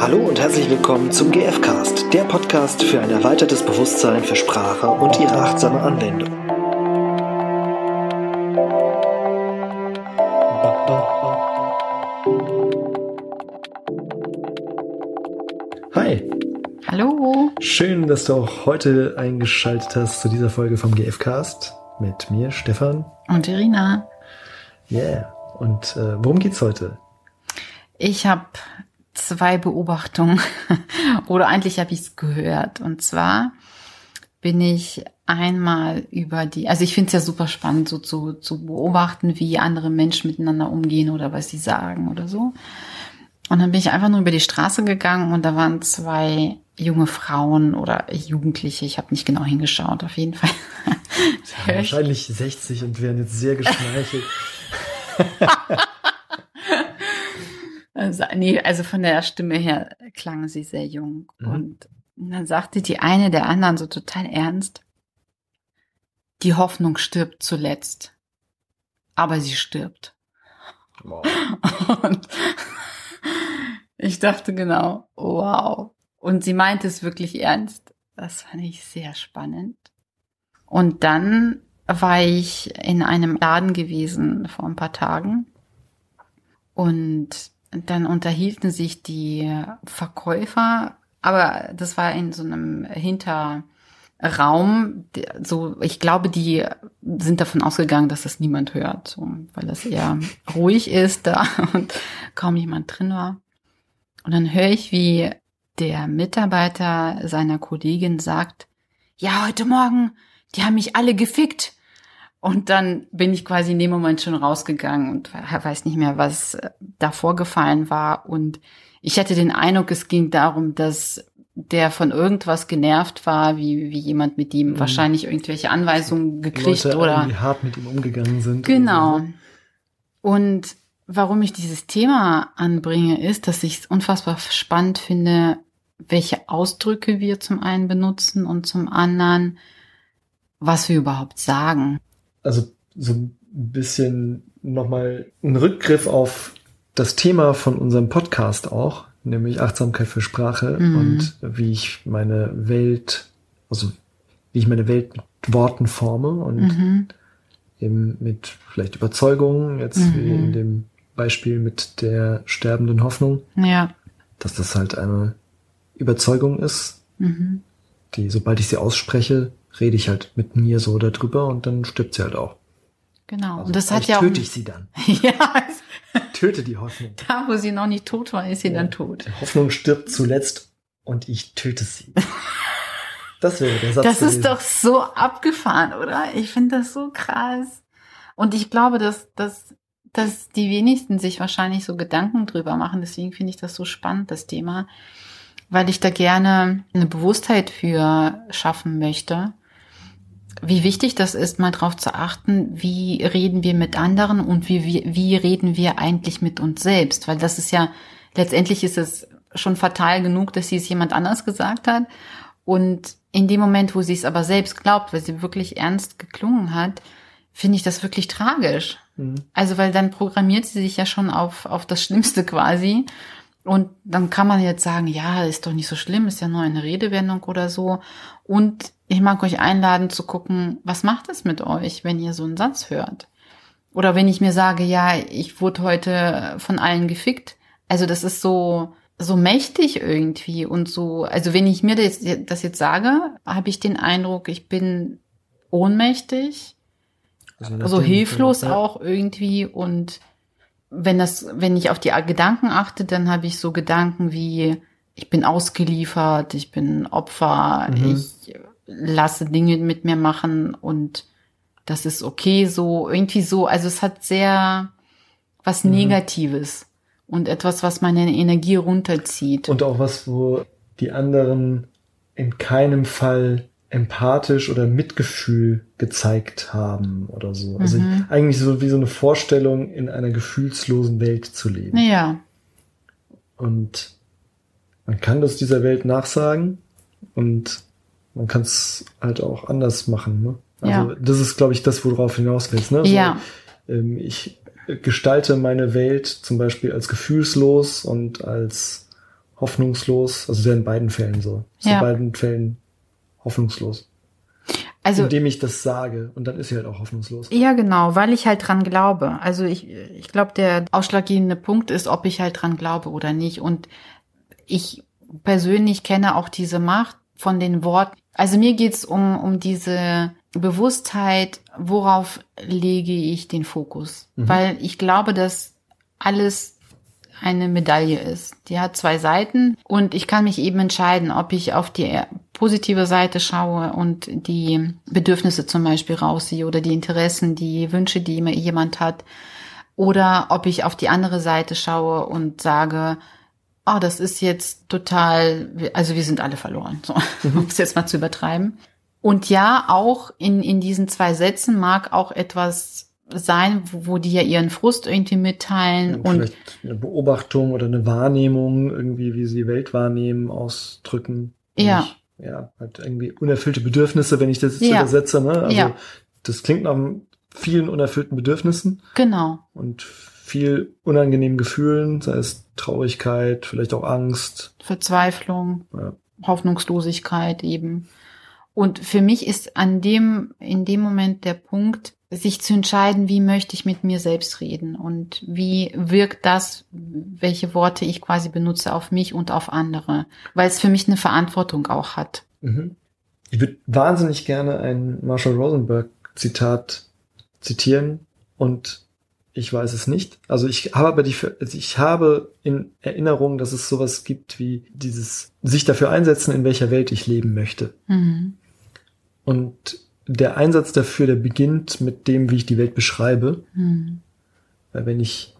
Hallo und herzlich willkommen zum GFcast, der Podcast für ein erweitertes Bewusstsein für Sprache und ihre achtsame Anwendung. Hi. Hallo. Schön, dass du auch heute eingeschaltet hast zu dieser Folge vom GFcast mit mir, Stefan. Und Irina. Yeah. Und äh, worum geht's heute? Ich habe zwei Beobachtungen oder eigentlich habe ich es gehört. Und zwar bin ich einmal über die, also ich finde es ja super spannend, so zu, zu beobachten, wie andere Menschen miteinander umgehen oder was sie sagen oder so. Und dann bin ich einfach nur über die Straße gegangen und da waren zwei junge Frauen oder Jugendliche, ich habe nicht genau hingeschaut, auf jeden Fall. Ja, wahrscheinlich 60 und werden jetzt sehr geschmeichelt. Also, nee, also von der Stimme her klang sie sehr jung. Mhm. Und dann sagte die eine der anderen so total ernst, die Hoffnung stirbt zuletzt. Aber sie stirbt. Wow. Und ich dachte genau, wow. Und sie meinte es wirklich ernst. Das fand ich sehr spannend. Und dann war ich in einem Laden gewesen vor ein paar Tagen. Und dann unterhielten sich die Verkäufer, aber das war in so einem Hinterraum. So, ich glaube, die sind davon ausgegangen, dass das niemand hört, so, weil das eher ruhig ist da und kaum jemand drin war. Und dann höre ich, wie der Mitarbeiter seiner Kollegin sagt, ja, heute Morgen, die haben mich alle gefickt. Und dann bin ich quasi in dem Moment schon rausgegangen und weiß nicht mehr, was da vorgefallen war. Und ich hatte den Eindruck, es ging darum, dass der von irgendwas genervt war, wie, wie jemand mit ihm mhm. wahrscheinlich irgendwelche Anweisungen gekriegt Leute oder irgendwie hart mit ihm umgegangen sind. Genau. So. Und warum ich dieses Thema anbringe, ist, dass ich es unfassbar spannend finde, welche Ausdrücke wir zum einen benutzen und zum anderen, was wir überhaupt sagen also so ein bisschen nochmal ein Rückgriff auf das Thema von unserem Podcast auch, nämlich Achtsamkeit für Sprache mhm. und wie ich meine Welt, also wie ich meine Welt mit Worten forme und mhm. eben mit vielleicht Überzeugungen, jetzt mhm. wie in dem Beispiel mit der sterbenden Hoffnung. Ja. Dass das halt eine Überzeugung ist, mhm. die, sobald ich sie ausspreche, rede ich halt mit mir so darüber und dann stirbt sie halt auch. Genau. Also und das hat ja auch. Töte ich sie dann. ja. Töte die Hoffnung. Da, wo sie noch nicht tot war, ist sie ja. dann tot. Die Hoffnung stirbt zuletzt und ich töte sie. Das wäre der Satz. Das ist doch so abgefahren, oder? Ich finde das so krass. Und ich glaube, dass, dass, dass die wenigsten sich wahrscheinlich so Gedanken drüber machen. Deswegen finde ich das so spannend, das Thema. Weil ich da gerne eine Bewusstheit für schaffen möchte wie wichtig das ist, mal darauf zu achten, wie reden wir mit anderen und wie, wie, wie reden wir eigentlich mit uns selbst. Weil das ist ja, letztendlich ist es schon fatal genug, dass sie es jemand anders gesagt hat. Und in dem Moment, wo sie es aber selbst glaubt, weil sie wirklich ernst geklungen hat, finde ich das wirklich tragisch. Mhm. Also, weil dann programmiert sie sich ja schon auf, auf das Schlimmste quasi. Und dann kann man jetzt sagen, ja, ist doch nicht so schlimm, ist ja nur eine Redewendung oder so. Und ich mag euch einladen zu gucken, was macht es mit euch, wenn ihr so einen Satz hört? Oder wenn ich mir sage, ja, ich wurde heute von allen gefickt. Also das ist so, so mächtig irgendwie und so, also wenn ich mir das, das jetzt sage, habe ich den Eindruck, ich bin ohnmächtig, also so hilflos ja. auch irgendwie und wenn das, wenn ich auf die Gedanken achte, dann habe ich so Gedanken wie, ich bin ausgeliefert, ich bin Opfer, mhm. ich lasse Dinge mit mir machen und das ist okay so, irgendwie so. Also es hat sehr was mhm. Negatives und etwas, was meine Energie runterzieht. Und auch was, wo die anderen in keinem Fall empathisch oder Mitgefühl gezeigt haben oder so. Also mhm. eigentlich so wie so eine Vorstellung, in einer gefühlslosen Welt zu leben. Ja. Und man kann das dieser Welt nachsagen und man kann es halt auch anders machen. Ne? Also ja. das ist, glaube ich, das, worauf hinaus willst. Ne? Also, ja. Ähm, ich gestalte meine Welt zum Beispiel als gefühlslos und als hoffnungslos. Also sehr in beiden Fällen so. Ja. in beiden Fällen hoffnungslos. Also Indem ich das sage. Und dann ist sie halt auch hoffnungslos. Ja, genau, weil ich halt dran glaube. Also ich, ich glaube, der ausschlaggebende Punkt ist, ob ich halt dran glaube oder nicht. Und ich persönlich kenne auch diese Macht von den Worten. Also mir geht's um, um diese Bewusstheit, worauf lege ich den Fokus. Mhm. Weil ich glaube, dass alles eine Medaille ist. Die hat zwei Seiten und ich kann mich eben entscheiden, ob ich auf die positive Seite schaue und die Bedürfnisse zum Beispiel rausziehe oder die Interessen, die Wünsche, die immer jemand hat, oder ob ich auf die andere Seite schaue und sage, ah, das ist jetzt total, also wir sind alle verloren, so, um es jetzt mal zu übertreiben. Und ja, auch in, in diesen zwei Sätzen mag auch etwas sein, wo, wo die ja ihren Frust irgendwie mitteilen und Vielleicht eine Beobachtung oder eine Wahrnehmung, irgendwie, wie sie die Welt wahrnehmen, ausdrücken. Ja. Nicht, ja, halt irgendwie unerfüllte Bedürfnisse, wenn ich das jetzt Ja. übersetze, ne? Also, Ja. das klingt nach vielen unerfüllten Bedürfnissen genau. und viel unangenehmen Gefühlen, sei es Traurigkeit, vielleicht auch Angst. Verzweiflung, Ja. Hoffnungslosigkeit eben. Und für mich ist an dem, in dem Moment der Punkt, sich zu entscheiden, wie möchte ich mit mir selbst reden und wie wirkt das, welche Worte ich quasi benutze auf mich und auf andere, weil es für mich eine Verantwortung auch hat. Mhm. Ich würde wahnsinnig gerne ein Marshall Rosenberg Zitat zitieren und ich weiß es nicht. Also ich habe aber die, also ich habe in Erinnerung, dass es sowas gibt wie dieses sich dafür einsetzen, in welcher Welt ich leben möchte. Mhm. Und der Einsatz dafür, der beginnt mit dem, wie ich die Welt beschreibe. Mhm. Weil wenn ich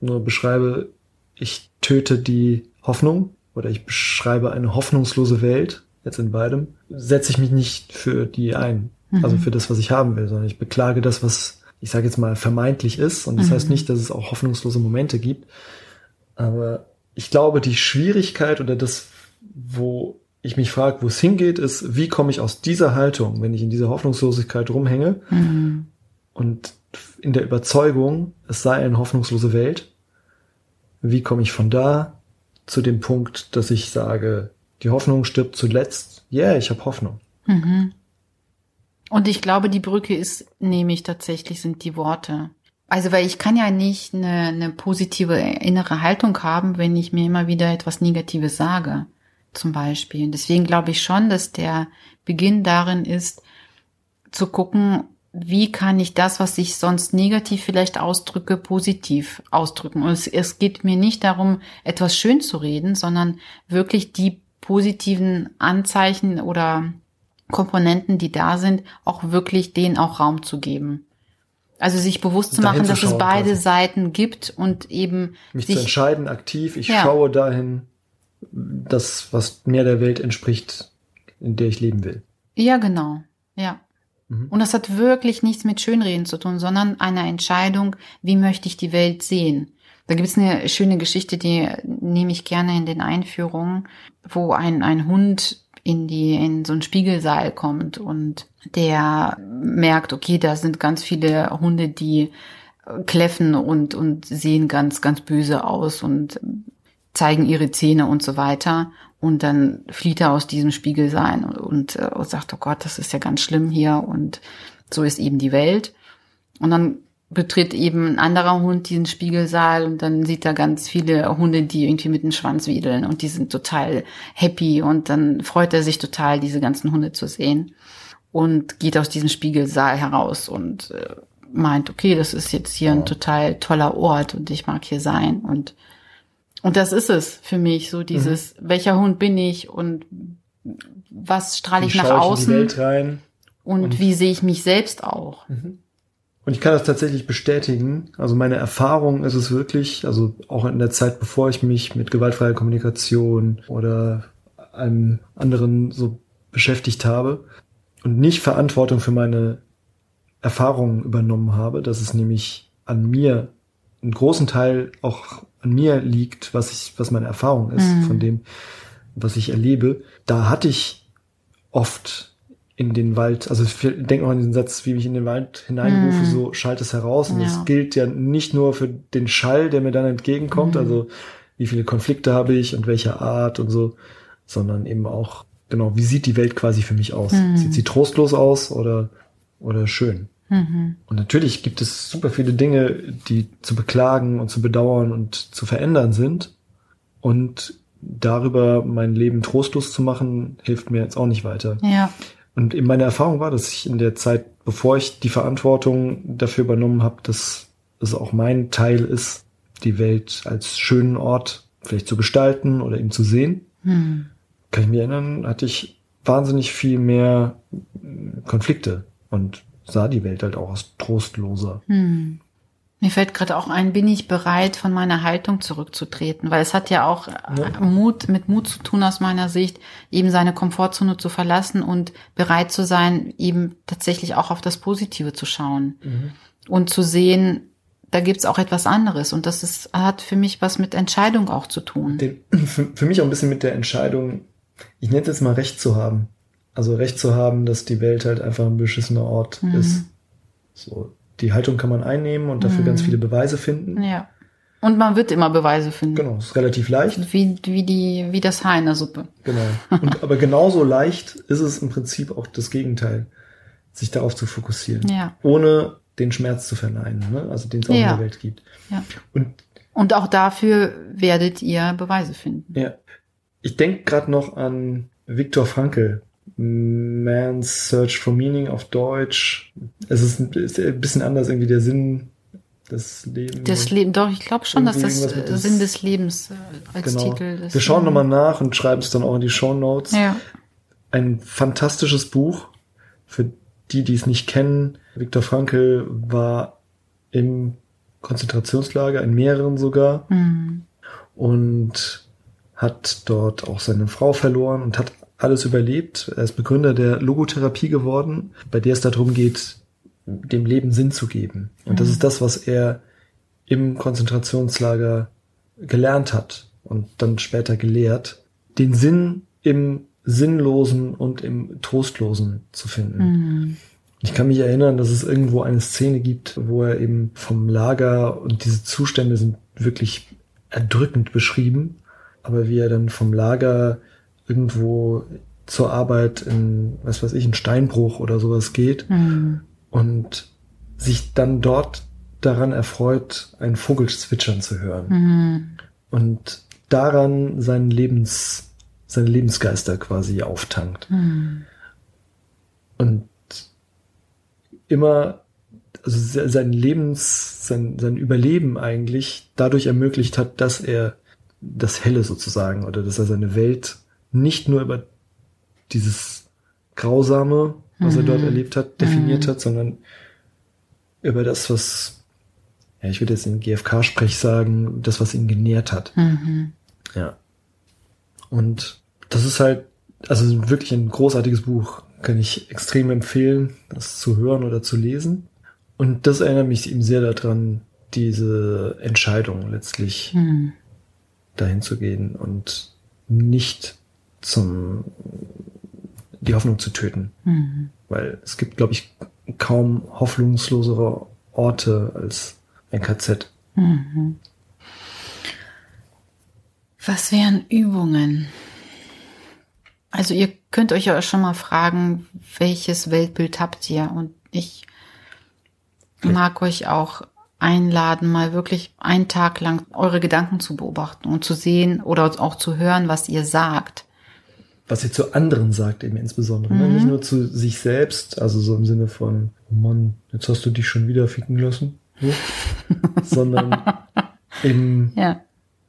nur beschreibe, ich töte die Hoffnung oder ich beschreibe eine hoffnungslose Welt, jetzt in beidem, setze ich mich nicht für die ein. Mhm. Also für das, was ich haben will, sondern ich beklage das, was ich sage jetzt mal vermeintlich ist. Und das Mhm. heißt nicht, dass es auch hoffnungslose Momente gibt. Aber ich glaube, die Schwierigkeit oder das, wo ich mich frage, wo es hingeht, ist, wie komme ich aus dieser Haltung, wenn ich in dieser Hoffnungslosigkeit rumhänge Mhm. und in der Überzeugung, es sei eine hoffnungslose Welt, wie komme ich von da zu dem Punkt, dass ich sage, die Hoffnung stirbt zuletzt. Ja, yeah, ich habe Hoffnung. Mhm. Und ich glaube, die Brücke ist nämlich tatsächlich sind die Worte. Also, weil ich kann ja nicht eine, eine positive innere Haltung haben, wenn ich mir immer wieder etwas Negatives sage, zum Beispiel. Deswegen glaube ich schon, dass der Beginn darin ist, zu gucken, wie kann ich das, was ich sonst negativ vielleicht ausdrücke, positiv ausdrücken. Und es, es geht mir nicht darum, etwas schön zu reden, sondern wirklich die positiven Anzeichen oder Komponenten, die da sind, auch wirklich denen auch Raum zu geben. Also sich bewusst zu machen, zu dass es schauen beide quasi. Seiten gibt und eben Mich zu sich entscheiden, aktiv, ich Ja. schaue dahin, das, was mehr der Welt entspricht, in der ich leben will. Ja, genau. Ja. Mhm. Und das hat wirklich nichts mit Schönreden zu tun, sondern eine Entscheidung, wie möchte ich die Welt sehen. Da gibt es eine schöne Geschichte, die nehme ich gerne in den Einführungen, wo ein, ein Hund in die, in so einen Spiegelsaal kommt und der merkt, okay, da sind ganz viele Hunde, die kläffen und, und sehen ganz, ganz böse aus und zeigen ihre Zähne und so weiter. Und dann flieht er aus diesem Spiegelsaal und, und, äh, und sagt, oh Gott, das ist ja ganz schlimm hier und so ist eben die Welt. Und dann betritt eben ein anderer Hund diesen Spiegelsaal und dann sieht er ganz viele Hunde, die irgendwie mit dem Schwanz wedeln und die sind total happy und dann freut er sich total, diese ganzen Hunde zu sehen und geht aus diesem Spiegelsaal heraus und äh, meint, okay, das ist jetzt hier ein total toller Ort und ich mag hier sein und und das ist es für mich, so dieses, welcher Hund bin ich und was strahle ich nach außen und, und- wie sehe ich mich selbst auch. Und ich kann das tatsächlich bestätigen. Also meine Erfahrung ist es wirklich, also auch in der Zeit, bevor ich mich mit gewaltfreier Kommunikation oder einem anderen so beschäftigt habe und nicht Verantwortung für meine Erfahrungen übernommen habe, dass es nämlich an mir einen großen Teil auch an mir liegt, was ich, was meine Erfahrung ist Mhm. von dem, was ich erlebe. Da hatte ich oft in den Wald, also ich denke noch an diesen Satz, wie ich in den Wald hineinrufe, Mhm. so schallt es heraus. Und Ja. das gilt ja nicht nur für den Schall, der mir dann entgegenkommt. Mhm. Also wie viele Konflikte habe ich und welche Art und so, sondern eben auch, genau, wie sieht die Welt quasi für mich aus? Mhm. Sieht sie trostlos aus oder, oder schön? Mhm. Und natürlich gibt es super viele Dinge, die zu beklagen und zu bedauern und zu verändern sind. Und darüber mein Leben trostlos zu machen, hilft mir jetzt auch nicht weiter. Ja. Und eben meine Erfahrung war, dass ich in der Zeit, bevor ich die Verantwortung dafür übernommen habe, dass es auch mein Teil ist, die Welt als schönen Ort vielleicht zu gestalten oder eben zu sehen, hm. kann ich mich erinnern, hatte ich wahnsinnig viel mehr Konflikte und sah die Welt halt auch als trostloser. Hm. Mir fällt gerade auch ein, bin ich bereit, von meiner Haltung zurückzutreten? Weil es hat ja auch ja. Mut, mit Mut zu tun aus meiner Sicht, eben seine Komfortzone zu verlassen und bereit zu sein, eben tatsächlich auch auf das Positive zu schauen. Mhm. Und zu sehen, da gibt's auch etwas anderes. Und das ist, hat für mich was mit Entscheidung auch zu tun. Den, für, für mich auch ein bisschen mit der Entscheidung, ich nenne es jetzt mal Recht zu haben. Also Recht zu haben, dass die Welt halt einfach ein beschissener Ort mhm. ist. So, die Haltung kann man einnehmen und dafür mhm. ganz viele Beweise finden. Ja. Und man wird immer Beweise finden. Genau, ist relativ leicht. Wie, wie die, wie das Haar in der Suppe. Genau. Und, aber genauso leicht ist es im Prinzip auch das Gegenteil, sich darauf zu fokussieren. Ja. Ohne den Schmerz zu verneinen, ne? also den es auch ja. in der Welt gibt. Ja. Und, und auch dafür werdet ihr Beweise finden. Ja. Ich denke gerade noch an Viktor Frankl, Man's Search for Meaning auf Deutsch. Es ist ein, ist ein bisschen anders irgendwie der Sinn des Lebens. Das Leben, doch, ich glaube schon, dass das Sinn des Lebens äh, als genau. Titel ist. Wir schauen nochmal nach und schreiben es dann auch in die Show Notes. Ja. Ein fantastisches Buch für die, die es nicht kennen. Viktor Frankl war im Konzentrationslager, in mehreren sogar. Mhm. Und hat dort auch seine Frau verloren und hat alles überlebt. Er ist Begründer der Logotherapie geworden, bei der es darum geht, dem Leben Sinn zu geben. Und das mhm. ist das, was er im Konzentrationslager gelernt hat und dann später gelehrt, den Sinn im Sinnlosen und im Trostlosen zu finden. Mhm. Ich kann mich erinnern, dass es irgendwo eine Szene gibt, wo er eben vom Lager und diese Zustände sind wirklich erdrückend beschrieben, aber wie er dann vom Lager irgendwo zur Arbeit in, was weiß ich, in Steinbruch oder sowas geht mhm. und sich dann dort daran erfreut, einen Vogel zwitschern zu hören. Mhm. Und daran seinen Lebens, seine Lebensgeister quasi auftankt. Mhm. Und immer, also sein Lebens, sein, sein Überleben eigentlich dadurch ermöglicht hat, dass er das Helle sozusagen oder dass er seine Welt nicht nur über dieses Grausame, was er dort mhm. erlebt hat, definiert mhm. hat, sondern über das, was, ja, ich würde jetzt in GFK-Sprech sagen, das, was ihn genährt hat. Mhm. Ja. Und das ist halt, also wirklich ein großartiges Buch. Kann ich extrem empfehlen, das zu hören oder zu lesen. Und das erinnert mich eben sehr daran, diese Entscheidung letztlich mhm. dahin zu gehen und nicht zum die Hoffnung zu töten. Mhm. Weil es gibt, glaube ich, kaum hoffnungslosere Orte als ein KZ. Mhm. Was wären Übungen? Also ihr könnt euch ja schon mal fragen, welches Weltbild habt ihr? Und ich mag euch auch einladen, mal wirklich einen Tag lang eure Gedanken zu beobachten und zu sehen oder auch zu hören, was ihr sagt was er zu anderen sagt, eben insbesondere. Ne? Mhm. Nicht nur zu sich selbst, also so im Sinne von, oh Mann, jetzt hast du dich schon wieder ficken lassen, so, sondern eben, ja.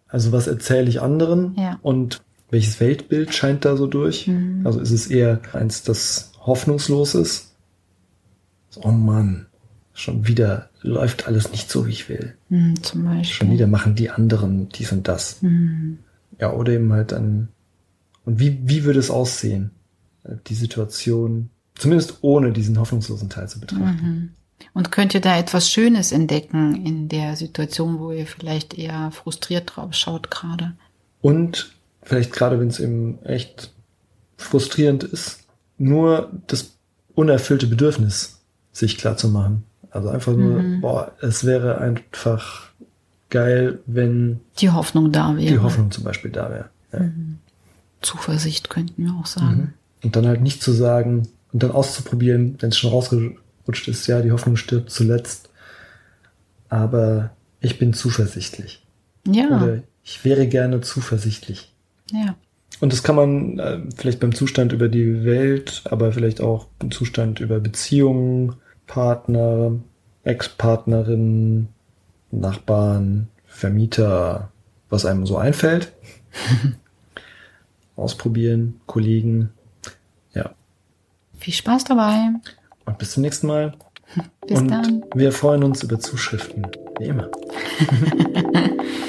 also was erzähle ich anderen ja. und welches Weltbild scheint da so durch? Mhm. Also ist es eher eins, das hoffnungslos ist? Oh Mann, schon wieder läuft alles nicht so, wie ich will. Mhm, zum Beispiel. Schon wieder machen die anderen dies und das. Mhm. Ja, oder eben halt ein und wie, wie würde es aussehen, äh, die Situation, zumindest ohne diesen hoffnungslosen Teil zu betrachten? Mhm. Und könnt ihr da etwas Schönes entdecken in der Situation, wo ihr vielleicht eher frustriert drauf schaut gerade? Und vielleicht gerade, wenn es eben echt frustrierend ist, nur das unerfüllte Bedürfnis sich klar zu machen. Also einfach nur, mhm. boah, es wäre einfach geil, wenn die Hoffnung da wäre. die Hoffnung zum Beispiel da wäre. Ja. Mhm. Zuversicht könnten wir auch sagen. Mhm. Und dann halt nicht zu sagen und dann auszuprobieren, wenn es schon rausgerutscht ist, ja, die Hoffnung stirbt zuletzt. Aber ich bin zuversichtlich. Ja. Oder ich wäre gerne zuversichtlich. Ja. Und das kann man äh, vielleicht beim Zustand über die Welt, aber vielleicht auch im Zustand über Beziehungen, Partner, Ex-Partnerin, Nachbarn, Vermieter, was einem so einfällt. Ausprobieren, Kollegen. Ja. Viel Spaß dabei. Und bis zum nächsten Mal. Bis Und dann. wir freuen uns über Zuschriften, wie immer.